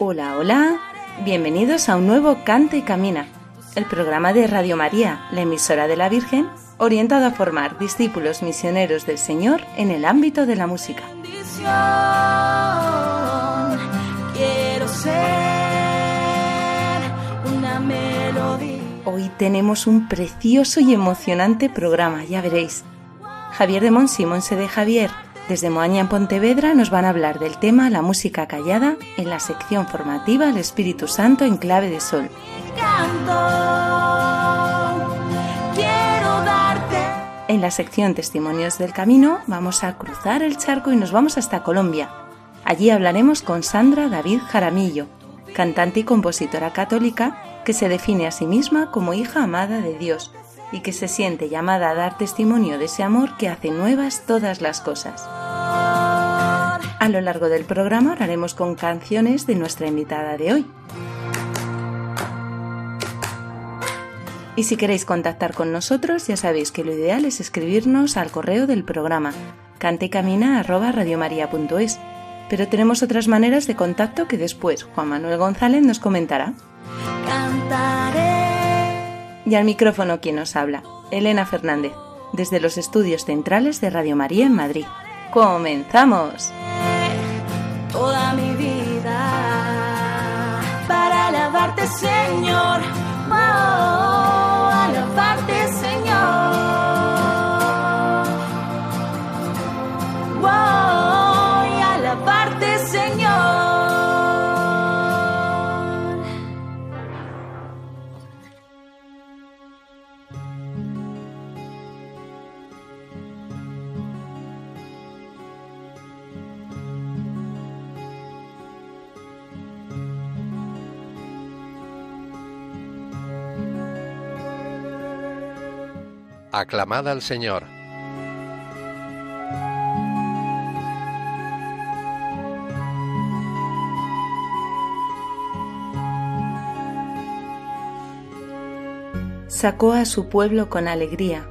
Hola, hola, bienvenidos a un nuevo Canta y Camina, el programa de Radio María, la emisora de la Virgen, orientado a formar discípulos misioneros del Señor en el ámbito de la música. Quiero ser una melodía. Hoy tenemos un precioso y emocionante programa, ya veréis. Javier de Monsi y Monse de Javier, desde Moaña en Pontevedra, nos van a hablar del tema La música callada en la sección formativa El Espíritu Santo en clave de sol. En la sección Testimonios del Camino vamos a cruzar el charco y nos vamos hasta Colombia. Allí hablaremos con Sandra David Jaramillo, cantante y compositora católica que se define a sí misma como hija amada de Dios y que se siente llamada a dar testimonio de ese amor que hace nuevas todas las cosas. A lo largo del programa hablaremos con canciones de nuestra invitada de hoy. Y si queréis contactar con nosotros, ya sabéis que lo ideal es escribirnos al correo del programa cantecamina@radiomaria.es. Pero tenemos otras maneras de contacto que después Juan Manuel González nos comentará. Y al micrófono quien nos habla, Elena Fernández, desde los estudios centrales de Radio María en Madrid. ¡Comenzamos! toda mi vida para alabarte, Señor. Aclamad al Señor. Sacó a su pueblo con alegría,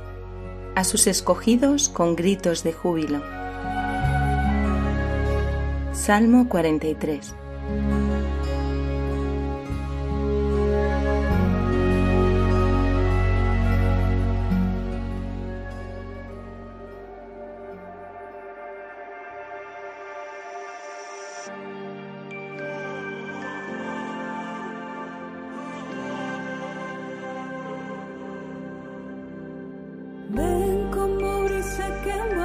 a sus escogidos con gritos de júbilo. Salmo 43 Ven como brisa que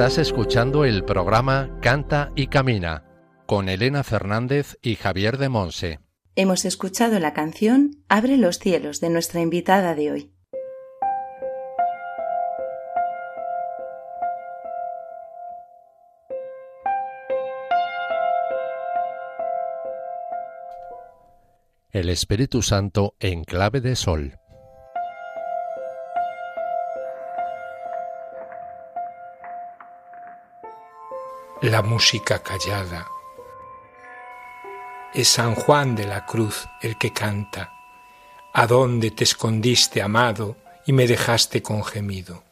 Estás escuchando el programa Canta y Camina con Elena Fernández y Javier de Monse. Hemos escuchado la canción Abre los cielos de nuestra invitada de hoy. El Espíritu Santo en clave de sol. La música callada. Es San Juan de la Cruz el que canta. ¿A dónde te escondiste, amado, y me dejaste con gemido?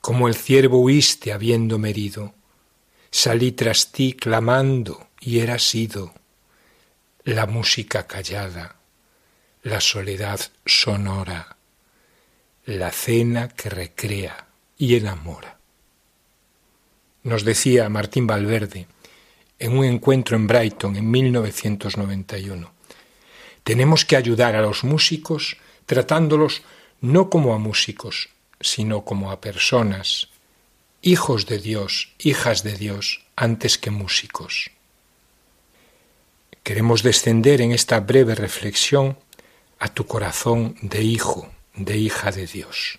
Como el ciervo huiste habiéndome herido. Salí tras ti clamando y era sido la música callada, la soledad sonora, la cena que recrea y enamora. Nos decía Martín Valverde en un encuentro en Brighton en 1991, tenemos que ayudar a los músicos tratándolos no como a músicos, sino como a personas, hijos de Dios, hijas de Dios, antes que músicos. Queremos descender en esta breve reflexión a tu corazón de hijo, de hija de Dios.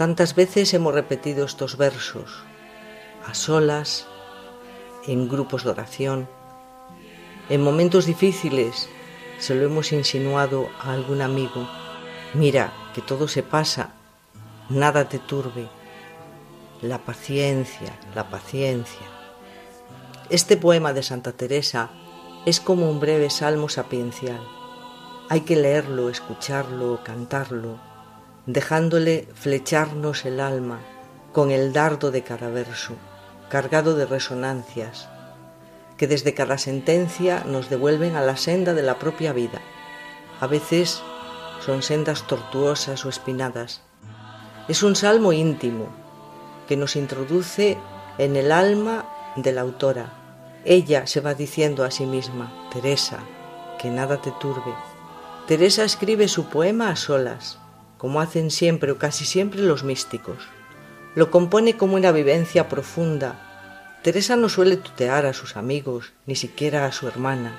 Tantas veces hemos repetido estos versos, a solas, en grupos de oración, en momentos difíciles se lo hemos insinuado a algún amigo. Mira, que todo se pasa, nada te turbe. La paciencia, la paciencia. Este poema de Santa Teresa es como un breve salmo sapiencial. Hay que leerlo, escucharlo, cantarlo, dejándole flecharnos el alma con el dardo de cada verso, cargado de resonancias, que desde cada sentencia nos devuelven a la senda de la propia vida. A veces son sendas tortuosas o espinadas. Es un salmo íntimo que nos introduce en el alma de la autora. Ella se va diciendo a sí misma, Teresa, que nada te turbe. Teresa escribe su poema a solas, como hacen siempre o casi siempre los místicos. Lo compone como una vivencia profunda. Teresa no suele tutear a sus amigos, ni siquiera a su hermana.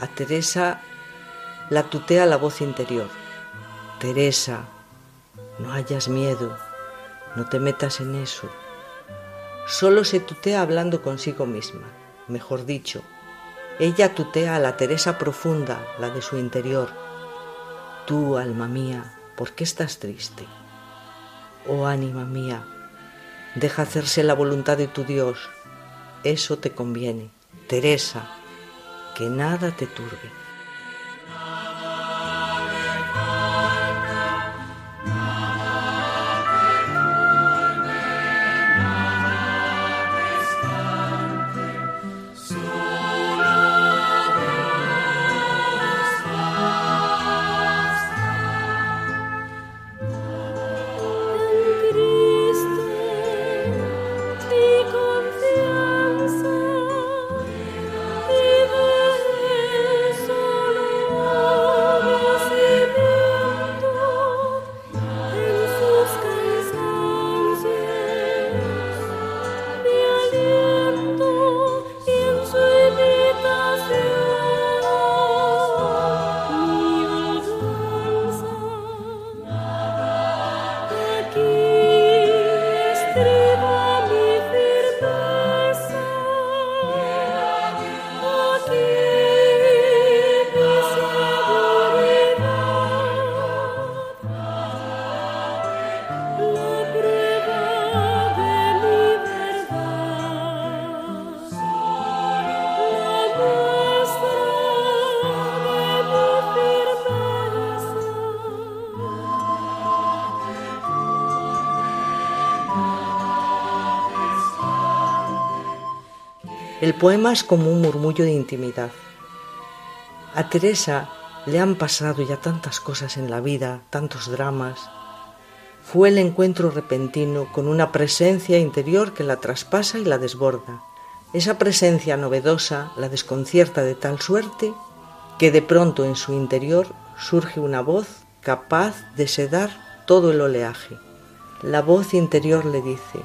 A Teresa la tutea la voz interior. Teresa, no hayas miedo, no te metas en eso. Solo se tutea hablando consigo misma, mejor dicho. Ella tutea a la Teresa profunda, la de su interior. Tú, alma mía, ¿por qué estás triste? Oh ánima mía, deja hacerse la voluntad de tu Dios, eso te conviene. Teresa, que nada te turbe. El poema es como un murmullo de intimidad. A Teresa le han pasado ya tantas cosas en la vida, tantos dramas. Fue el encuentro repentino con una presencia interior que la traspasa y la desborda. Esa presencia novedosa la desconcierta de tal suerte que de pronto en su interior surge una voz capaz de sedar todo el oleaje. La voz interior le dice,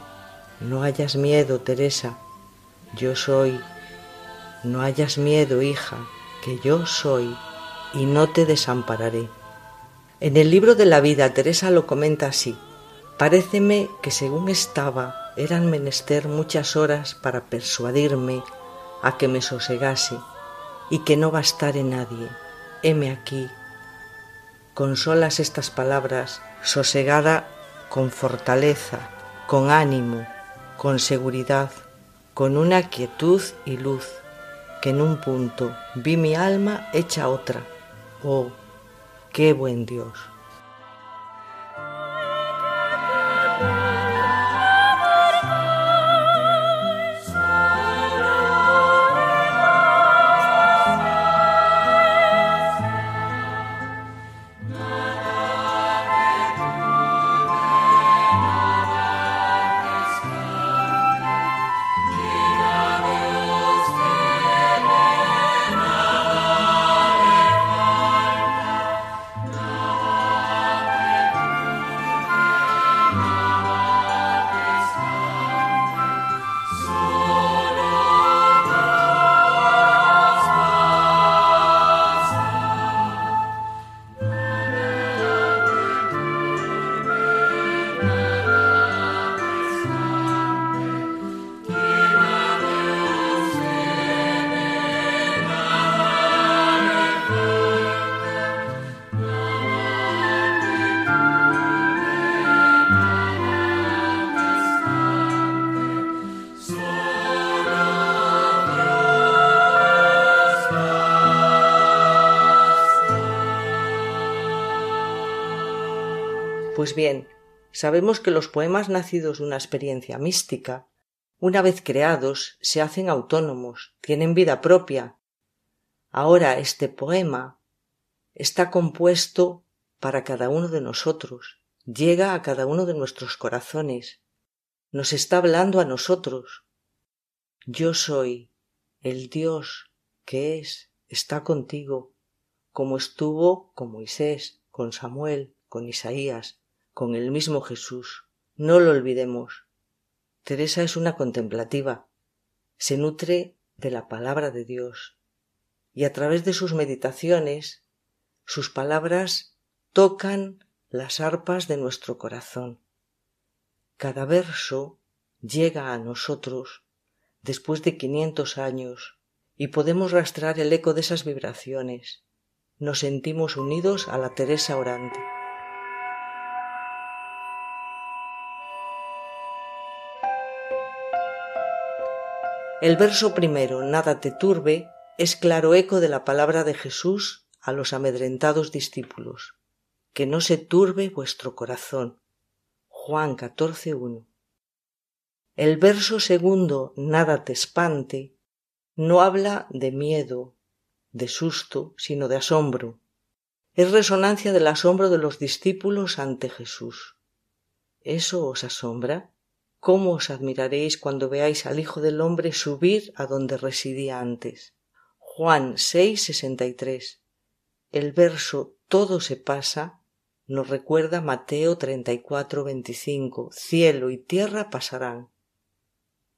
no hayas miedo, Teresa, yo soy. No hayas miedo, hija, que yo soy y no te desampararé. En el libro de la vida Teresa lo comenta así. Paréceme que según estaba eran menester muchas horas para persuadirme a que me sosegase y que no bastare nadie. Heme aquí. Con solas estas palabras, sosegada con fortaleza, con ánimo, con seguridad, con una quietud y luz que en un punto vi mi alma hecha otra. Oh, qué buen Dios. Pues bien, sabemos que los poemas nacidos de una experiencia mística, una vez creados, se hacen autónomos, tienen vida propia. Ahora este poema está compuesto para cada uno de nosotros, llega a cada uno de nuestros corazones, nos está hablando a nosotros. Yo soy el Dios que es, está contigo, como estuvo con Moisés, con Samuel, con Isaías, con el mismo Jesús. No lo olvidemos. Teresa es una contemplativa. Se nutre de la palabra de Dios. Y a través de sus meditaciones, sus palabras tocan las arpas de nuestro corazón. Cada verso llega a nosotros después de quinientos años y podemos rastrear el eco de esas vibraciones. Nos sentimos unidos a la Teresa orante. El verso primero, nada te turbe, es claro eco de la palabra de Jesús a los amedrentados discípulos. Que no se turbe vuestro corazón. Juan 14.1. El verso segundo, nada te espante, no habla de miedo, de susto, sino de asombro. Es resonancia del asombro de los discípulos ante Jesús. ¿Eso os asombra? ¿Cómo os admiraréis cuando veáis al Hijo del Hombre subir a donde residía antes? Juan 6:63. El verso todo se pasa nos recuerda Mateo 34:25. Cielo y tierra pasarán.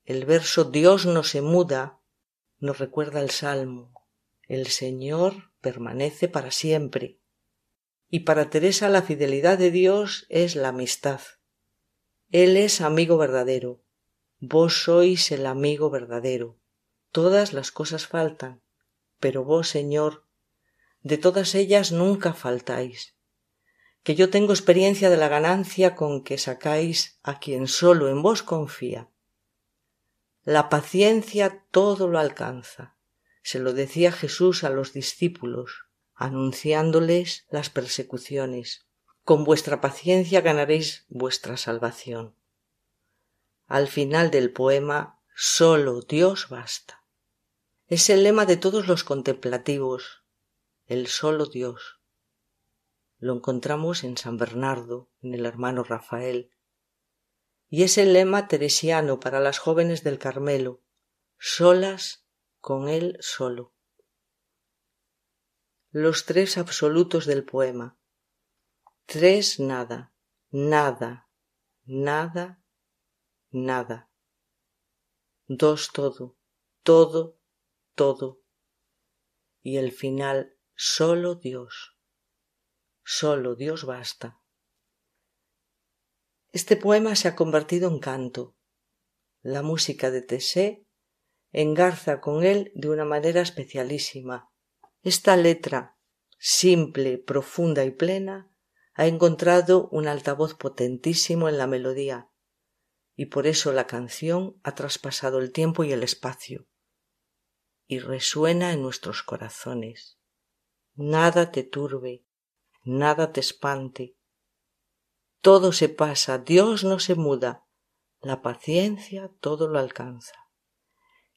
El verso Dios no se muda nos recuerda el Salmo. El Señor permanece para siempre. Y para Teresa la fidelidad de Dios es la amistad. Él es amigo verdadero. Vos sois el amigo verdadero. Todas las cosas faltan, pero vos, Señor, de todas ellas nunca faltáis. Que yo tengo experiencia de la ganancia con que sacáis a quien solo en vos confía. La paciencia todo lo alcanza. Se lo decía Jesús a los discípulos, anunciándoles las persecuciones. Con vuestra paciencia ganaréis vuestra salvación. Al final del poema, solo Dios basta. Es el lema de todos los contemplativos, el solo Dios. Lo encontramos en San Bernardo, en el hermano Rafael. Y es el lema teresiano para las jóvenes del Carmelo, solas con él solo. Los tres absolutos del poema. Tres nada, nada, nada, nada. Dos todo, todo, todo. Y el final, solo Dios. Solo Dios basta. Este poema se ha convertido en canto. La música de Tessé engarza con él de una manera especialísima. Esta letra, simple, profunda y plena, ha encontrado un altavoz potentísimo en la melodía, y por eso la canción ha traspasado el tiempo y el espacio, y resuena en nuestros corazones. Nada te turbe, nada te espante. Todo se pasa, Dios no se muda, la paciencia todo lo alcanza.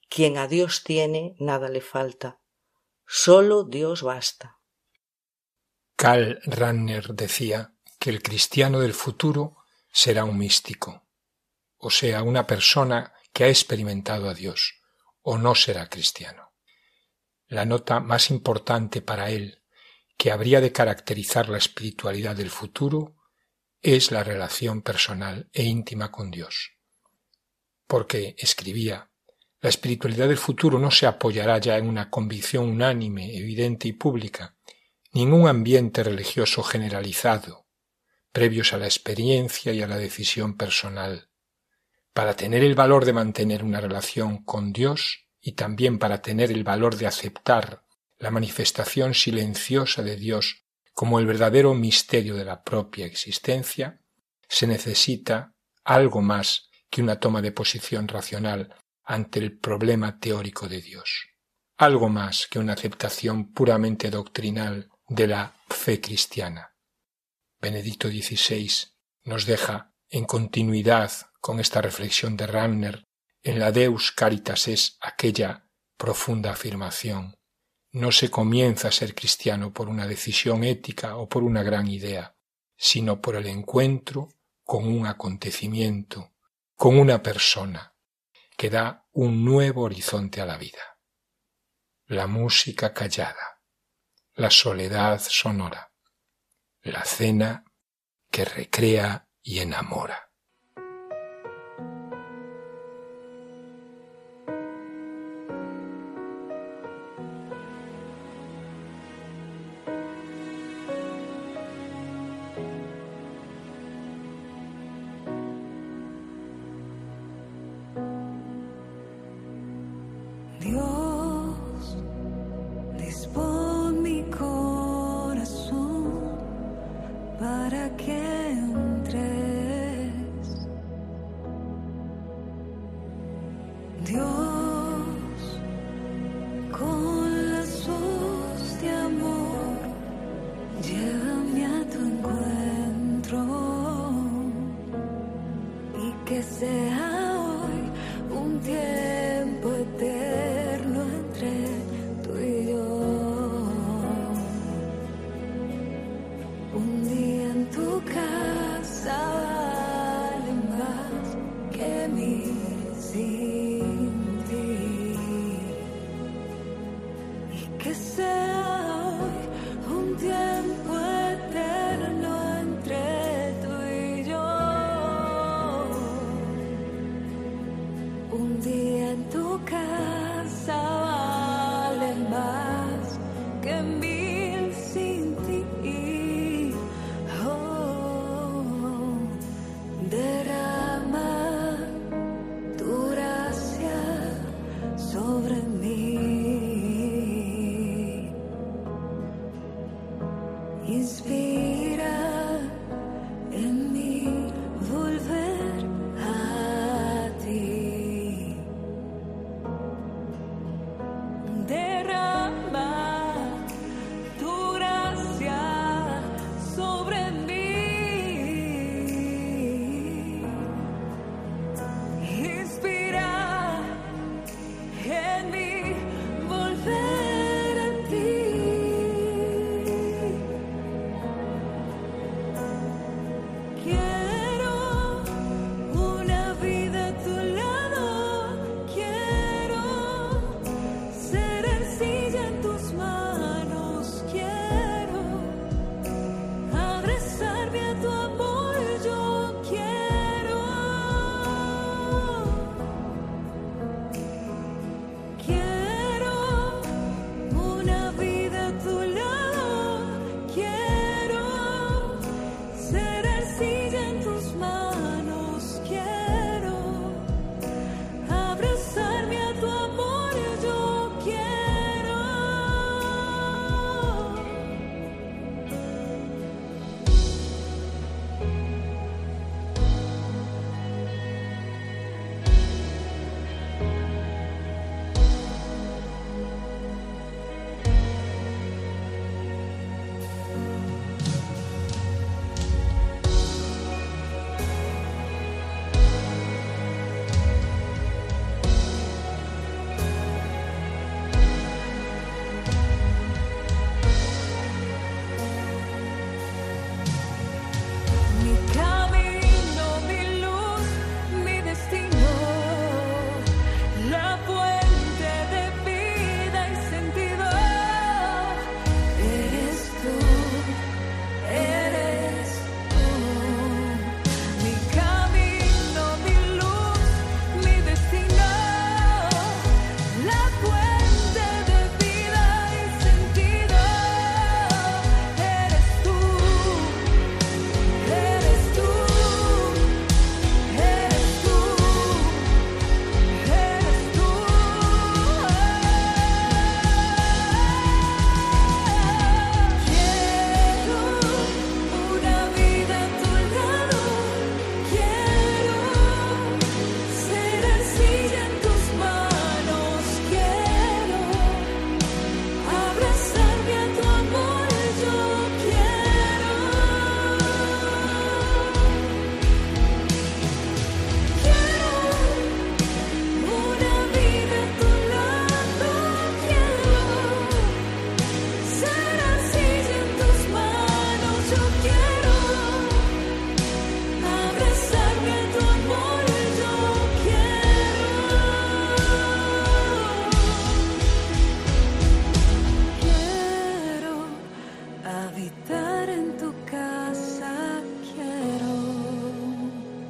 Quien a Dios tiene, nada le falta, solo Dios basta. Karl Ranner decía que el cristiano del futuro será un místico, o sea, una persona que ha experimentado a Dios, o no será cristiano. La nota más importante para él, que habría de caracterizar la espiritualidad del futuro, es la relación personal e íntima con Dios. Porque, escribía, la espiritualidad del futuro no se apoyará ya en una convicción unánime, evidente y pública, ni en un ambiente religioso generalizado, previos a la experiencia y a la decisión personal. Para tener el valor de mantener una relación con Dios y también para tener el valor de aceptar la manifestación silenciosa de Dios como el verdadero misterio de la propia existencia, se necesita algo más que una toma de posición racional ante el problema teórico de Dios, algo más que una aceptación puramente doctrinal de la fe cristiana. Benedicto XVI nos deja en continuidad con esta reflexión de Ramner en la Deus Caritas es aquella profunda afirmación. No se comienza a ser cristiano por una decisión ética o por una gran idea, sino por el encuentro con un acontecimiento, con una persona, que da un nuevo horizonte a la vida. La música callada, la soledad sonora, la cena que recrea y enamora.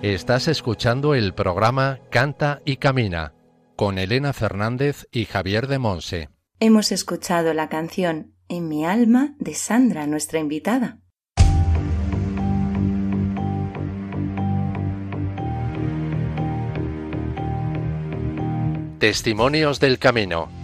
Estás escuchando el programa Canta y Camina con Elena Fernández y Javier de Monse. Hemos escuchado la canción En mi alma de Sandra, nuestra invitada. Testimonios del Camino.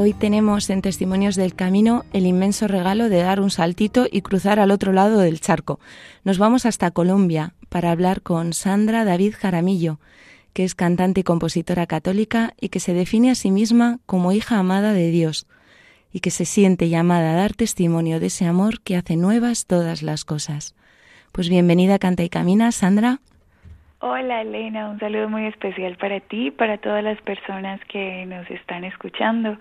Hoy tenemos en Testimonios del Camino el inmenso regalo de dar un saltito y cruzar al otro lado del charco. Nos vamos hasta Colombia para hablar con Sandra David Jaramillo, que es cantante y compositora católica y que se define a sí misma como hija amada de Dios y que se siente llamada a dar testimonio de ese amor que hace nuevas todas las cosas. Pues bienvenida Canta y Camina, Sandra. Hola Elena, un saludo muy especial para ti para todas las personas que nos están escuchando.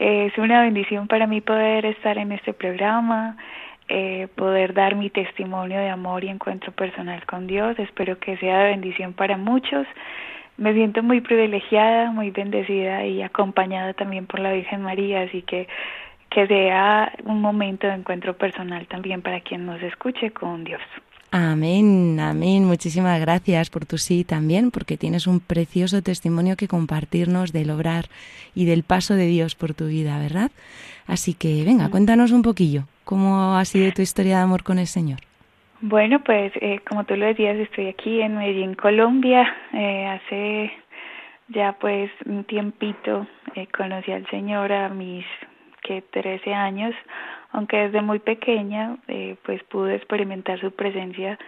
es una bendición para mí poder estar en este programa, eh, poder dar mi testimonio de amor y encuentro personal con Dios. Espero que sea de bendición para muchos. Me siento muy privilegiada, muy bendecida y acompañada también por la Virgen María, así que que sea un momento de encuentro personal también para quien nos escuche con Dios. Amén, amén. Muchísimas gracias por tu sí también, porque tienes un precioso testimonio que compartirnos del obrar y del paso de Dios por tu vida, ¿verdad? Así que venga, cuéntanos un poquillo, ¿cómo ha sido tu historia de amor con el Señor? Bueno, pues eh, como tú lo decías, estoy aquí en Medellín, Colombia. Eh, hace ya pues un tiempito eh, conocí al Señor a mis que 13 años aunque desde muy pequeña eh, pues pude experimentar su presencia,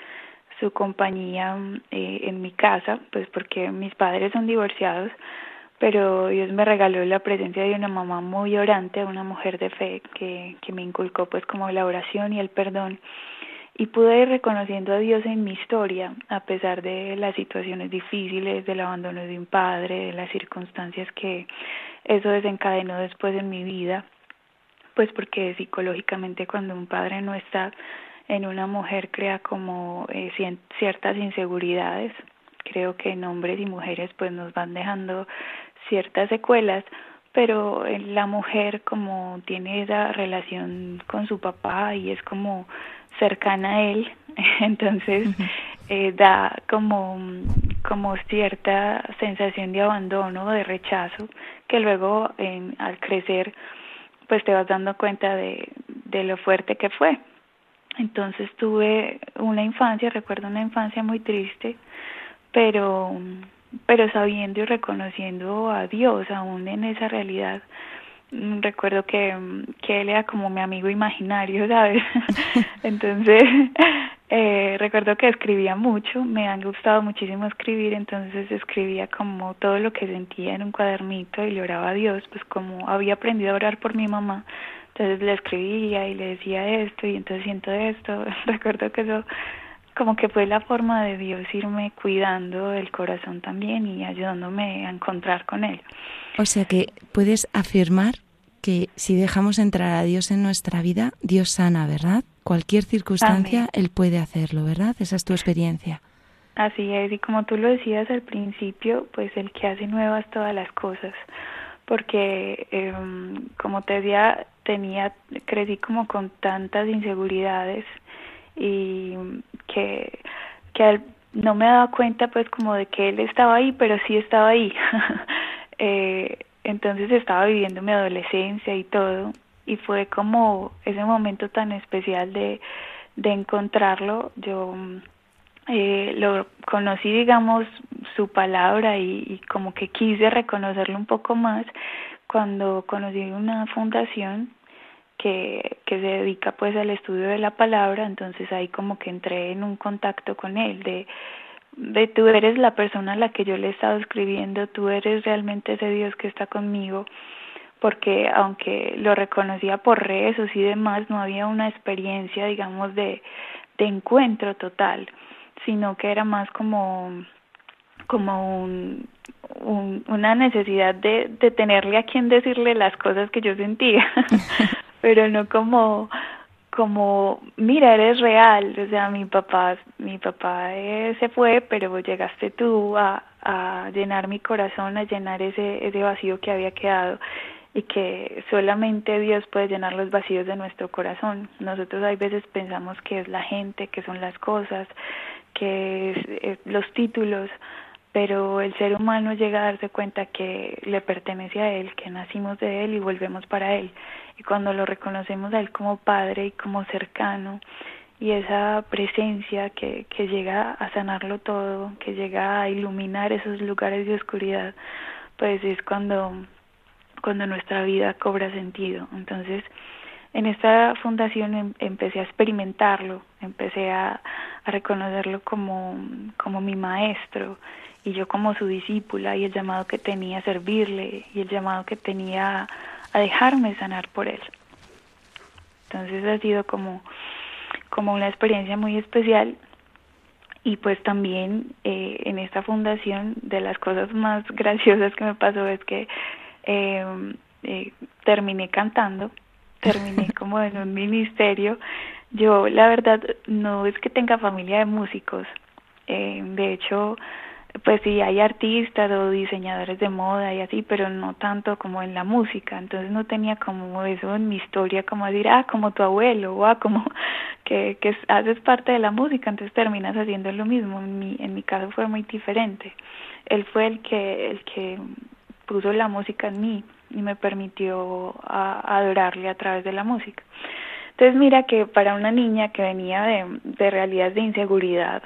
su compañía eh, en mi casa, pues porque mis padres son divorciados, pero Dios me regaló la presencia de una mamá muy orante, una mujer de fe que, que me inculcó pues como la oración y el perdón. Y pude ir reconociendo a Dios en mi historia, a pesar de las situaciones difíciles, del abandono de un padre, de las circunstancias que eso desencadenó después en mi vida pues porque psicológicamente cuando un padre no está en una mujer crea como eh, ciertas inseguridades. Creo que en hombres y mujeres pues nos van dejando ciertas secuelas, pero en la mujer como tiene esa relación con su papá y es como cercana a él, entonces eh, da como como cierta sensación de abandono, de rechazo, que luego en, al crecer pues te vas dando cuenta de, de lo fuerte que fue. Entonces tuve una infancia, recuerdo una infancia muy triste, pero pero sabiendo y reconociendo a Dios aún en esa realidad. Recuerdo que, que él era como mi amigo imaginario, ¿sabes? Entonces, eh, recuerdo que escribía mucho, me han gustado muchísimo escribir, entonces escribía como todo lo que sentía en un cuadernito y le oraba a Dios, pues como había aprendido a orar por mi mamá, entonces le escribía y le decía esto y entonces siento esto, recuerdo que eso como que fue la forma de Dios irme cuidando el corazón también y ayudándome a encontrar con él. O sea que puedes afirmar que si dejamos entrar a Dios en nuestra vida, Dios sana, ¿verdad? Cualquier circunstancia, Él puede hacerlo, ¿verdad? Esa es tu experiencia. Así es, y como tú lo decías al principio, pues el que hace nuevas todas las cosas, porque em, como te decía, tenía, crecí como con tantas inseguridades y que, que no me daba cuenta pues como de que él estaba ahí, pero sí estaba ahí. eh, entonces estaba viviendo mi adolescencia y todo y fue como ese momento tan especial de, de encontrarlo. Yo eh, lo conocí, digamos, su palabra y como que quise reconocerlo un poco más cuando conocí una fundación que, que se dedica pues al estudio de la palabra, entonces ahí como que entré en un contacto con él de de tú eres la persona a la que yo le he estado escribiendo, tú eres realmente ese Dios que está conmigo, porque aunque lo reconocía por rezos y demás, no había una experiencia, digamos, de, de encuentro total, sino que era más como, como un, un, una necesidad de, de tenerle a quien decirle las cosas que yo sentía, pero no como como mira eres real o sea mi papá mi papá eh, se fue pero llegaste tú a, a llenar mi corazón a llenar ese ese vacío que había quedado y que solamente Dios puede llenar los vacíos de nuestro corazón. Nosotros hay veces pensamos que es la gente, que son las cosas, que es, los títulos, pero el ser humano llega a darse cuenta que le pertenece a Él, que nacimos de Él y volvemos para Él. Y cuando lo reconocemos a Él como Padre y como cercano, y esa presencia que, que llega a sanarlo todo, que llega a iluminar esos lugares de oscuridad, pues es cuando, cuando nuestra vida cobra sentido. Entonces, en esta fundación em, empecé a experimentarlo, empecé a, a reconocerlo como, como mi maestro y yo como su discípula y el llamado que tenía a servirle y el llamado que tenía a dejarme sanar por él. Entonces ha sido como, como una experiencia muy especial y pues también eh, en esta fundación de las cosas más graciosas que me pasó es que eh, eh, terminé cantando, terminé como en un ministerio. Yo la verdad no es que tenga familia de músicos, eh, de hecho pues sí hay artistas o diseñadores de moda y así, pero no tanto como en la música, entonces no tenía como eso en mi historia, como decir, ah, como tu abuelo, o ah, como que, que haces parte de la música, entonces terminas haciendo lo mismo, en mi, en mi caso fue muy diferente, él fue el que, el que puso la música en mí y me permitió a, adorarle a través de la música. Entonces mira que para una niña que venía de, de realidades de inseguridad,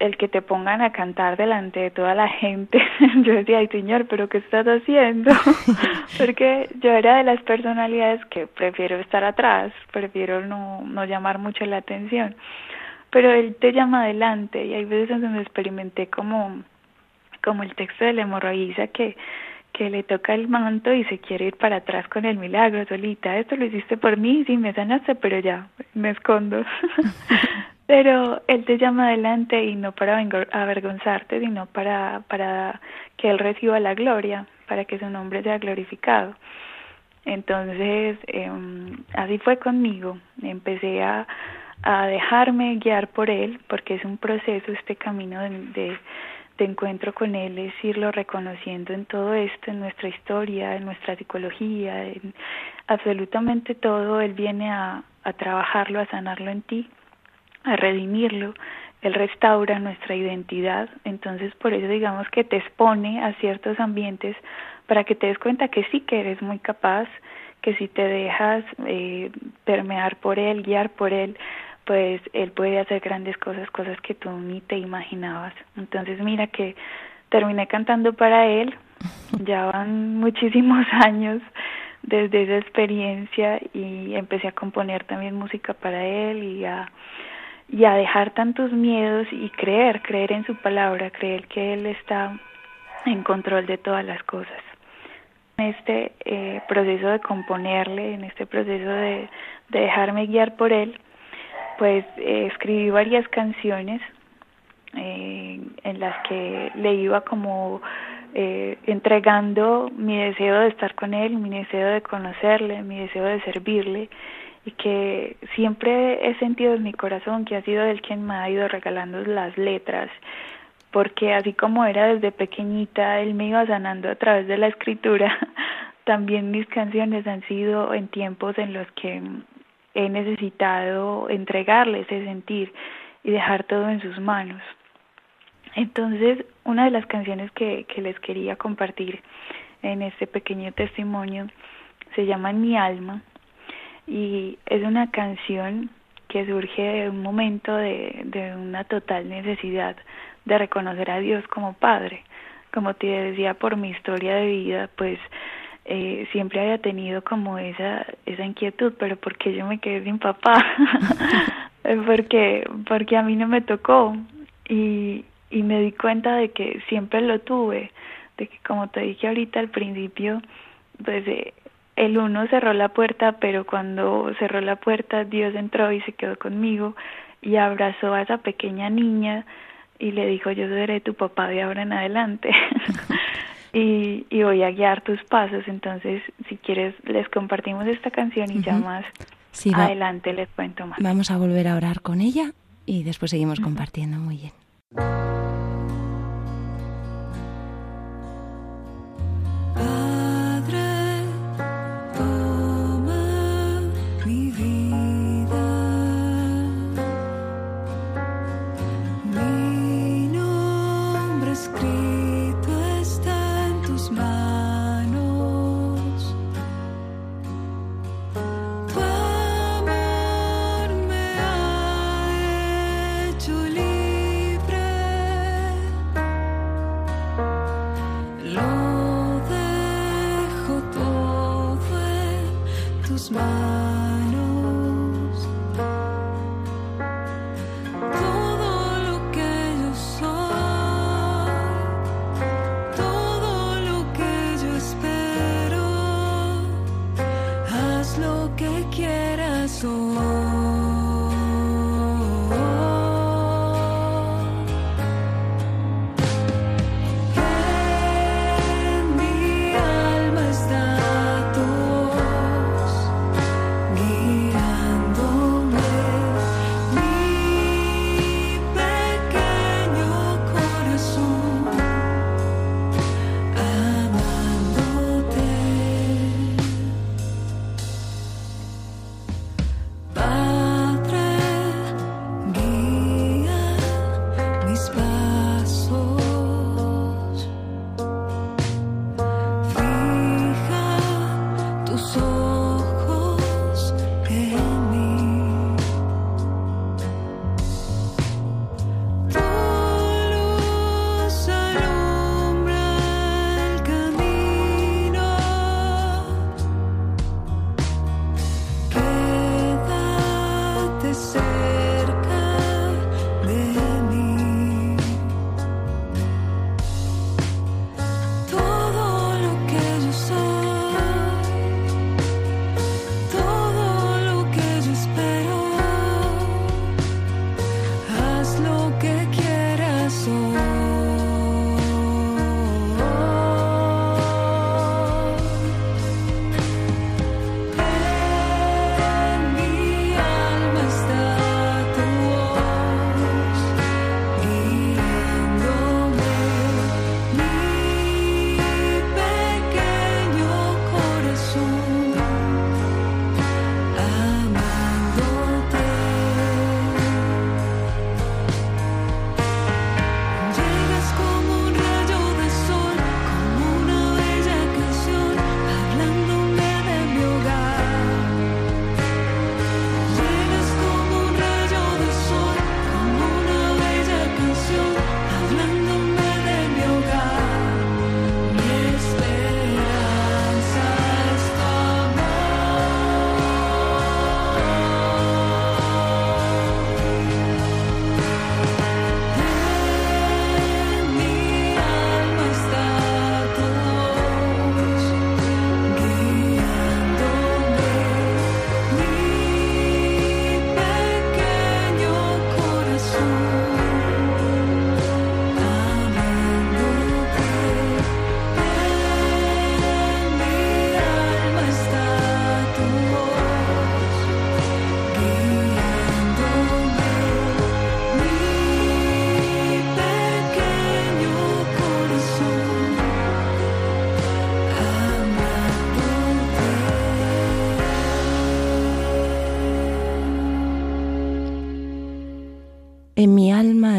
el que te pongan a cantar delante de toda la gente, yo decía, ay señor, pero ¿qué estás haciendo? Porque yo era de las personalidades que prefiero estar atrás, prefiero no, no llamar mucho la atención. Pero él te llama adelante y hay veces en donde experimenté como, como el texto de la hemorroísa que, que le toca el manto y se quiere ir para atrás con el milagro solita. Esto lo hiciste por mí, sí, me sanaste, pero ya, me escondo. pero él te llama adelante y no para avergonzarte, sino para, para que él reciba la gloria, para que su nombre sea glorificado. Entonces, eh, así fue conmigo. Empecé a, a dejarme guiar por él, porque es un proceso, este camino de, de, de encuentro con él, es irlo reconociendo en todo esto, en nuestra historia, en nuestra psicología, en absolutamente todo. Él viene a, a trabajarlo, a sanarlo en ti a redimirlo, Él restaura nuestra identidad, entonces por eso digamos que te expone a ciertos ambientes para que te des cuenta que sí que eres muy capaz, que si te dejas eh, permear por Él, guiar por Él, pues Él puede hacer grandes cosas, cosas que tú ni te imaginabas. Entonces mira que terminé cantando para Él, ya van muchísimos años desde esa experiencia y empecé a componer también música para Él y a y a dejar tantos miedos y creer, creer en su palabra, creer que Él está en control de todas las cosas. En este eh, proceso de componerle, en este proceso de, de dejarme guiar por Él, pues eh, escribí varias canciones eh, en las que le iba como eh, entregando mi deseo de estar con Él, mi deseo de conocerle, mi deseo de servirle y que siempre he sentido en mi corazón que ha sido él quien me ha ido regalando las letras, porque así como era desde pequeñita, él me iba sanando a través de la escritura, también mis canciones han sido en tiempos en los que he necesitado entregarle ese sentir y dejar todo en sus manos. Entonces, una de las canciones que, que les quería compartir en este pequeño testimonio se llama Mi alma y es una canción que surge de un momento de, de una total necesidad de reconocer a Dios como Padre. Como te decía, por mi historia de vida, pues eh, siempre había tenido como esa esa inquietud, pero ¿por qué yo me quedé sin papá? porque porque a mí no me tocó y y me di cuenta de que siempre lo tuve, de que como te dije ahorita al principio, pues eh, el uno cerró la puerta, pero cuando cerró la puerta Dios entró y se quedó conmigo y abrazó a esa pequeña niña y le dijo yo seré tu papá de ahora en adelante y, y voy a guiar tus pasos. Entonces, si quieres, les compartimos esta canción y ya más adelante les cuento más. Vamos a volver a orar con ella y después seguimos compartiendo. Muy bien.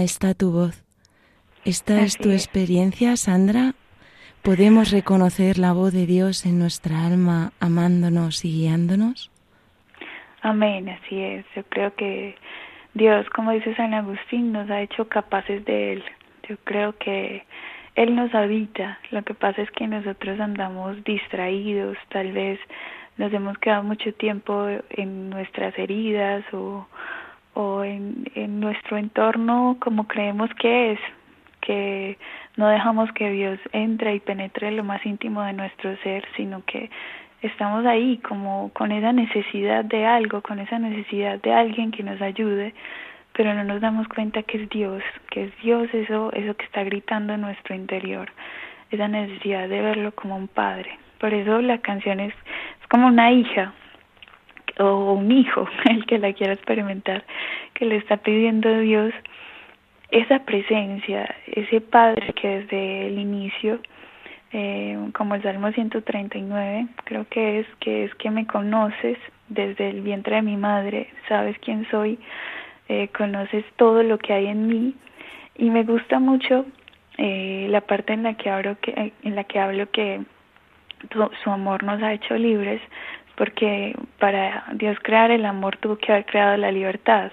Está tu voz. Esta es Así tu es. experiencia, Sandra. ¿Podemos reconocer la voz de Dios en nuestra alma, amándonos y guiándonos? Amén, así es. Yo creo que Dios, como dice San Agustín, nos ha hecho capaces de Él. Yo creo que Él nos habita. Lo que pasa es que nosotros andamos distraídos, tal vez nos hemos quedado mucho tiempo en nuestras heridas o, o en, en nuestro entorno como creemos que es, que no dejamos que Dios entre y penetre en lo más íntimo de nuestro ser, sino que estamos ahí como con esa necesidad de algo, con esa necesidad de alguien que nos ayude, pero no nos damos cuenta que es Dios, que es Dios eso, eso que está gritando en nuestro interior, esa necesidad de verlo como un padre. Por eso la canción es, es como una hija o un hijo, el que la quiera experimentar, que le está pidiendo Dios esa presencia, ese padre que desde el inicio eh, como el Salmo 139, creo que es que es que me conoces desde el vientre de mi madre, sabes quién soy, eh, conoces todo lo que hay en mí. Y me gusta mucho eh, la parte en la que hablo que en la que hablo que su amor nos ha hecho libres, porque para Dios crear el amor tuvo que haber creado la libertad,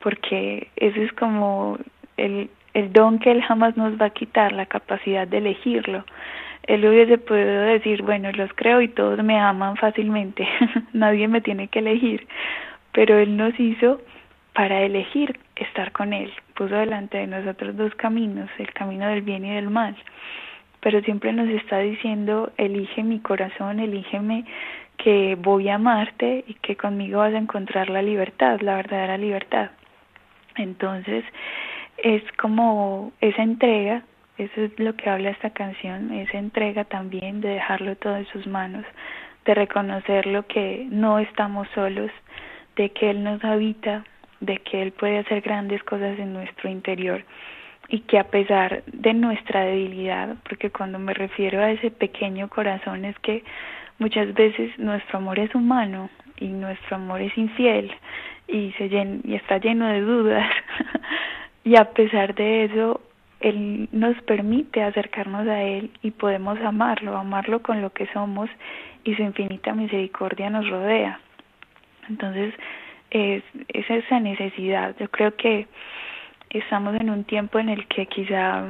porque ese es como el, don que Él jamás nos va a quitar, la capacidad de elegirlo. él hubiese podido decir, bueno, los creo y todos me aman fácilmente, nadie me tiene que elegir, pero él nos hizo para elegir estar con él, puso delante de nosotros dos caminos, el camino del bien y del mal, pero siempre nos está diciendo, elige mi corazón, elígeme que voy a amarte y que conmigo vas a encontrar la libertad, la verdadera libertad. Entonces, es como esa entrega eso es lo que habla esta canción, esa entrega también de dejarlo todo en sus manos, de reconocer lo que no estamos solos, de que Él nos habita, de que Él puede hacer grandes cosas en nuestro interior y que a pesar de nuestra debilidad, porque cuando me refiero a ese pequeño corazón es que muchas veces nuestro amor es humano y nuestro amor es infiel y se y está lleno de dudas y a pesar de eso él nos permite acercarnos a Él y podemos amarlo, amarlo con lo que somos y su infinita misericordia nos rodea. Entonces, es, es esa necesidad. Yo creo que estamos en un tiempo en el que quizá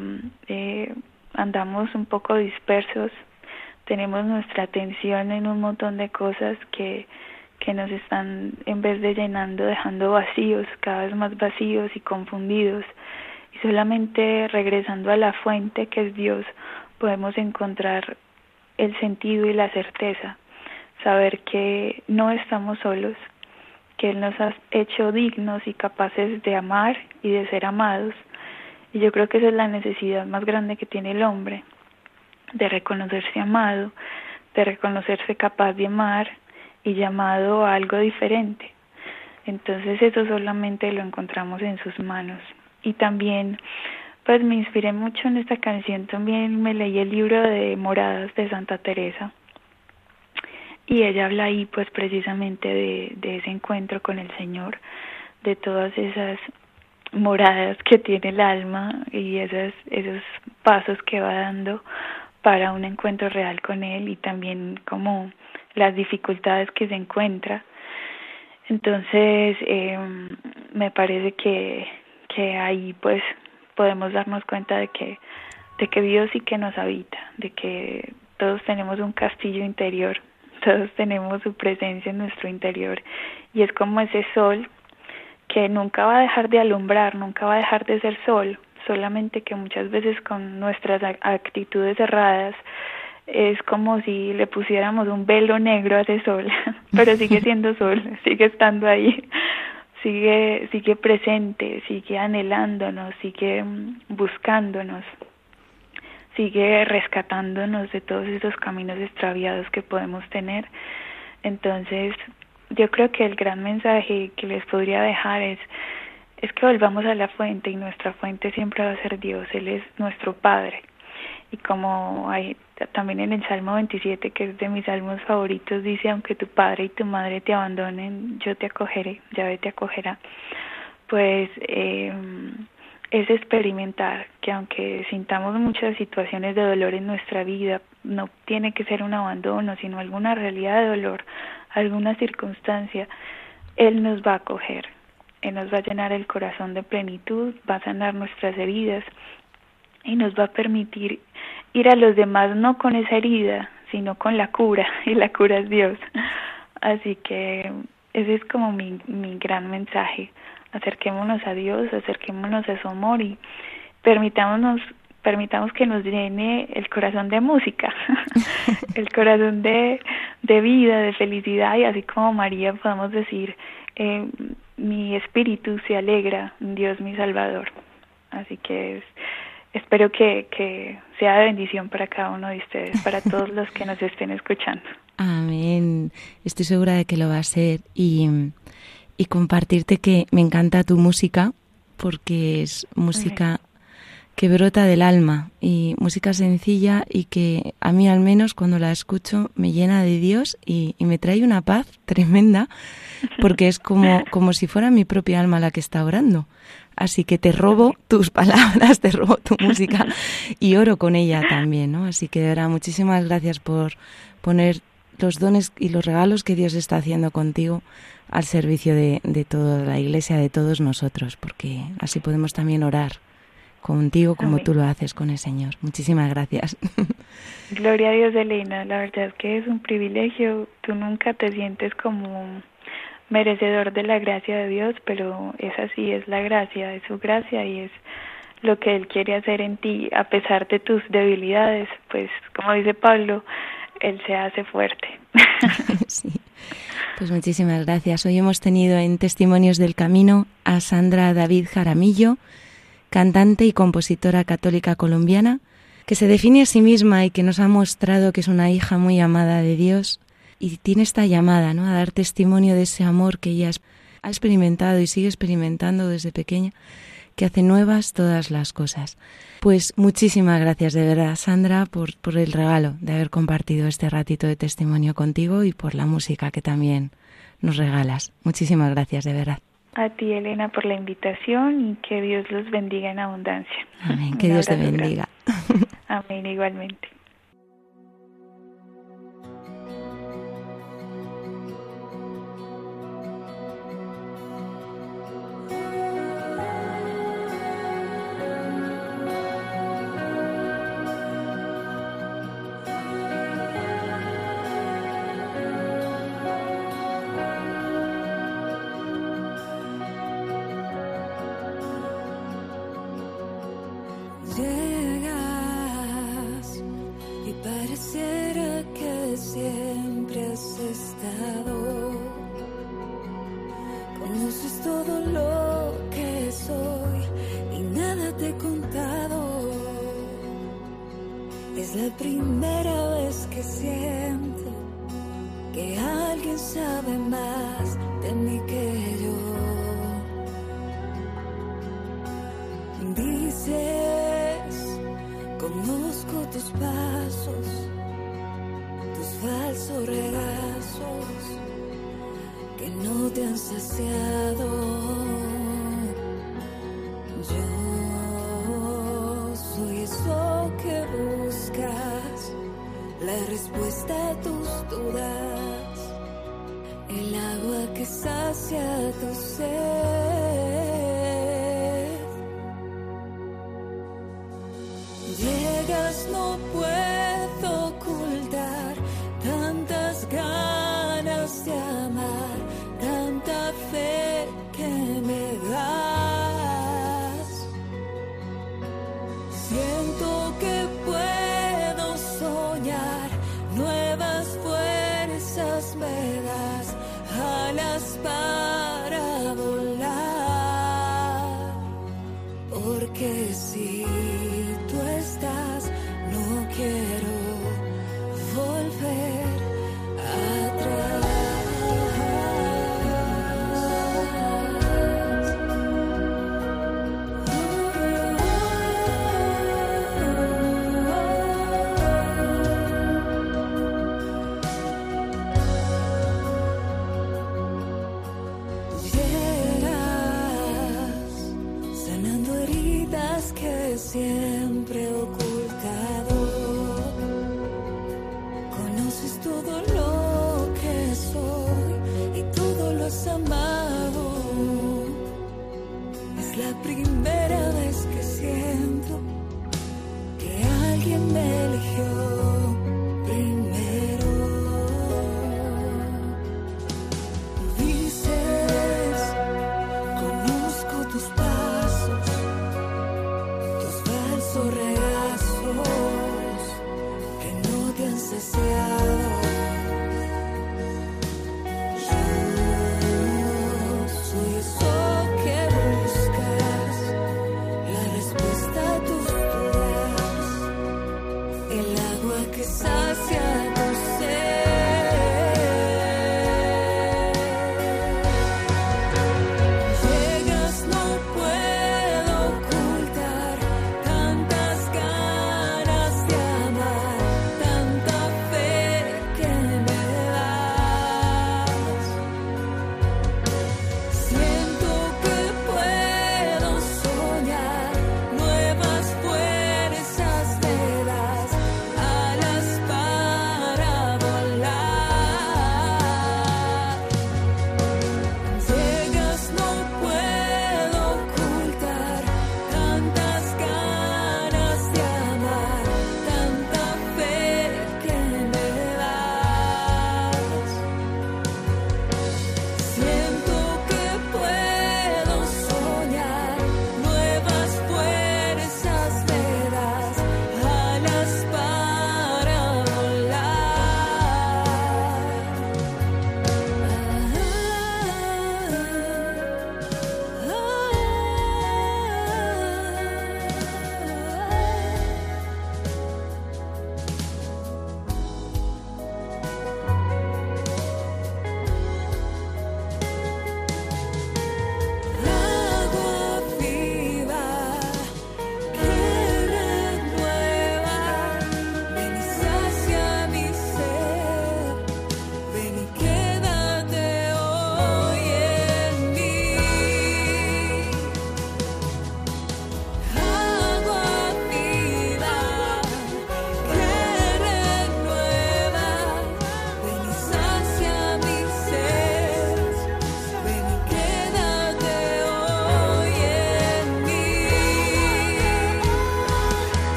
eh, andamos un poco dispersos, tenemos nuestra atención en un montón de cosas que, que nos están, en vez de llenando, dejando vacíos, cada vez más vacíos y confundidos y solamente regresando a la fuente que es Dios podemos encontrar el sentido y la certeza, saber que no estamos solos, que Él nos ha hecho dignos y capaces de amar y de ser amados. Y yo creo que esa es la necesidad más grande que tiene el hombre, de reconocerse amado, de reconocerse capaz de amar y llamado a algo diferente. Entonces eso solamente lo encontramos en sus manos. Y también pues me inspiré mucho en esta canción, también me leí el libro de Moradas de Santa Teresa. Y ella habla ahí pues precisamente de, de ese encuentro con el Señor, de todas esas moradas que tiene el alma y esos, esos pasos que va dando para un encuentro real con Él y también como las dificultades que se encuentra. Entonces, eh, me parece que que ahí pues podemos darnos cuenta de que de que Dios sí que nos habita, de que todos tenemos un castillo interior, todos tenemos su presencia en nuestro interior y es como ese sol que nunca va a dejar de alumbrar, nunca va a dejar de ser sol, solamente que muchas veces con nuestras actitudes erradas es como si le pusiéramos un velo negro a ese sol, pero sigue siendo sol, sigue estando ahí sigue, sigue presente, sigue anhelándonos, sigue mm, buscándonos, sigue rescatándonos de todos esos caminos extraviados que podemos tener. Entonces, yo creo que el gran mensaje que les podría dejar es es que volvamos a la fuente y nuestra fuente siempre va a ser Dios, Él es nuestro Padre. Y como hay también en el Salmo 27, que es de mis salmos favoritos, dice, aunque tu padre y tu madre te abandonen, yo te acogeré, Yahvé te acogerá. Pues eh, es experimentar que aunque sintamos muchas situaciones de dolor en nuestra vida, no tiene que ser un abandono, sino alguna realidad de dolor, alguna circunstancia, Él nos va a acoger, Él nos va a llenar el corazón de plenitud, va a sanar nuestras heridas y nos va a permitir ir a los demás no con esa herida, sino con la cura, y la cura es Dios. Así que ese es como mi, mi gran mensaje. Acerquémonos a Dios, acerquémonos a su amor y permitámonos permitamos que nos llene el corazón de música, el corazón de, de vida, de felicidad y así como María podamos decir, eh, mi espíritu se alegra, Dios mi Salvador. Así que es, espero que, que sea de bendición para cada uno de ustedes, para todos los que nos estén escuchando. Amén. Estoy segura de que lo va a ser y, y compartirte que me encanta tu música porque es música que brota del alma y música sencilla y que a mí al menos cuando la escucho me llena de Dios y, me trae una paz tremenda porque es como, como si fuera mi propia alma la que está orando. Así que te robo tus palabras, te robo tu música y oro con ella también, ¿no? Así que de muchísimas gracias por poner los dones y los regalos que Dios está haciendo contigo al servicio de, de toda la iglesia, de todos nosotros, porque así podemos también orar contigo como Amén. tú lo haces con el Señor. Muchísimas gracias. Gloria a Dios, Elena. La verdad es que es un privilegio. Tú nunca te sientes como merecedor de la gracia de Dios, pero es así, es la gracia, es su gracia y es lo que Él quiere hacer en ti a pesar de tus debilidades. Pues, como dice Pablo, Él se hace fuerte. sí. Pues muchísimas gracias. Hoy hemos tenido en Testimonios del Camino a Sandra David Jaramillo, cantante y compositora católica colombiana, que se define a sí misma y que nos ha mostrado que es una hija muy amada de Dios y tiene esta llamada, ¿no? A dar testimonio de ese amor que ella ha experimentado y sigue experimentando desde pequeña, que hace nuevas todas las cosas. Pues muchísimas gracias de verdad, Sandra, por, por el regalo de haber compartido este ratito de testimonio contigo y por la música que también nos regalas. Muchísimas gracias, de verdad. A ti, Elena, por la invitación y que Dios los bendiga en abundancia. Amén. Que Dios te grande. bendiga. Amén, igualmente. La primera vez que siento que alguien me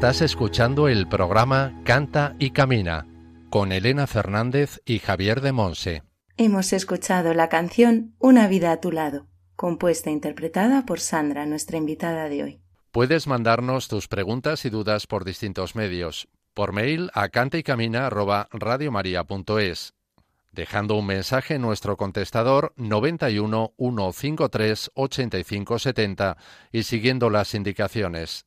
Estás escuchando el programa Canta y Camina con Elena Fernández y Javier de Monse. Hemos escuchado la canción Una vida a tu lado, compuesta e interpretada por Sandra, nuestra invitada de hoy. Puedes mandarnos tus preguntas y dudas por distintos medios. Por mail a cantaycamina@radiomaria.es, dejando un mensaje en nuestro contestador 91 153 85 70 y siguiendo las indicaciones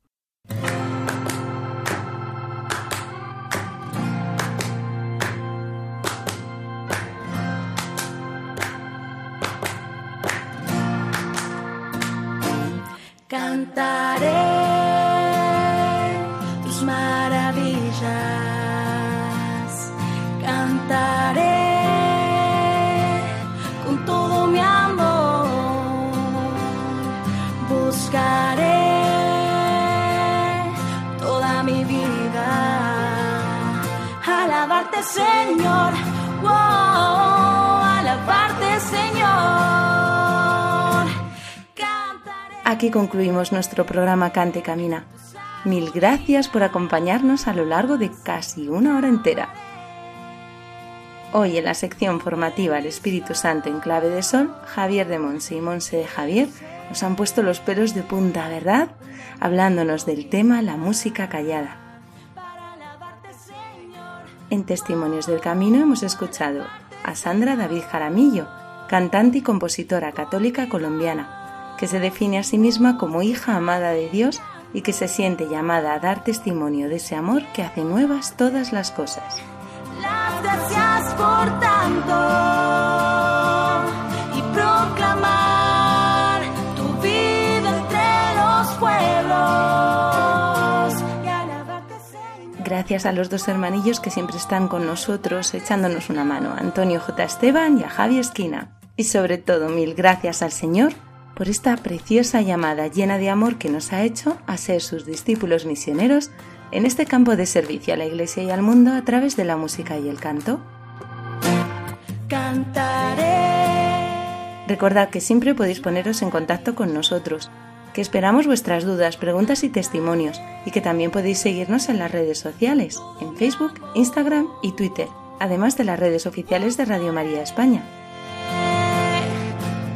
Señor. Aquí concluimos nuestro programa Cante Camina. Mil gracias por acompañarnos a lo largo de casi una hora entera. Hoy en la sección formativa El Espíritu Santo en clave de sol, Javier de Monse y Monse de Javier nos han puesto los pelos de punta, ¿verdad? Hablándonos del tema La música callada. En Testimonios del Camino hemos escuchado a Sandra David Jaramillo, cantante y compositora católica colombiana, que se define a sí misma como hija amada de Dios y que se siente llamada a dar testimonio de ese amor que hace nuevas todas las cosas. Las gracias por tanto Gracias a los dos hermanillos que siempre están con nosotros echándonos una mano, a Antonio J. Esteban y a Javi Esquina. Y sobre todo, mil gracias al Señor por esta preciosa llamada llena de amor que nos ha hecho a ser sus discípulos misioneros en este campo de servicio a la Iglesia y al mundo a través de la música y el canto. Cantaré Recordad que siempre podéis poneros en contacto con nosotros, que esperamos vuestras dudas, preguntas y testimonios, y que también podéis seguirnos en las redes sociales, en Facebook, Instagram y Twitter, además de las redes oficiales de Radio María España.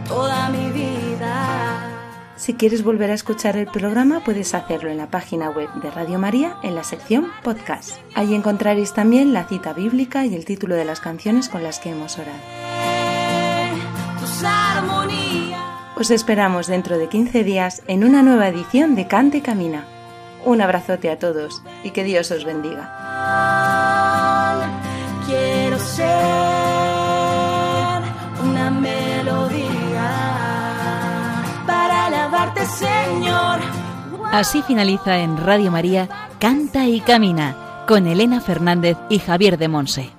toda mi vida. Si quieres volver a escuchar el programa, puedes hacerlo en la página web de Radio María en la sección Podcast. Allí encontraréis también la cita bíblica y el título de las canciones con las que hemos orado. Os esperamos dentro de 15 días en una nueva edición de Cante y Camina. Un abrazote a todos y que Dios os bendiga. Quiero ser una melodía para alabarte, Señor. Así finaliza en Radio María Canta y Camina con Elena Fernández y Javier de Monse.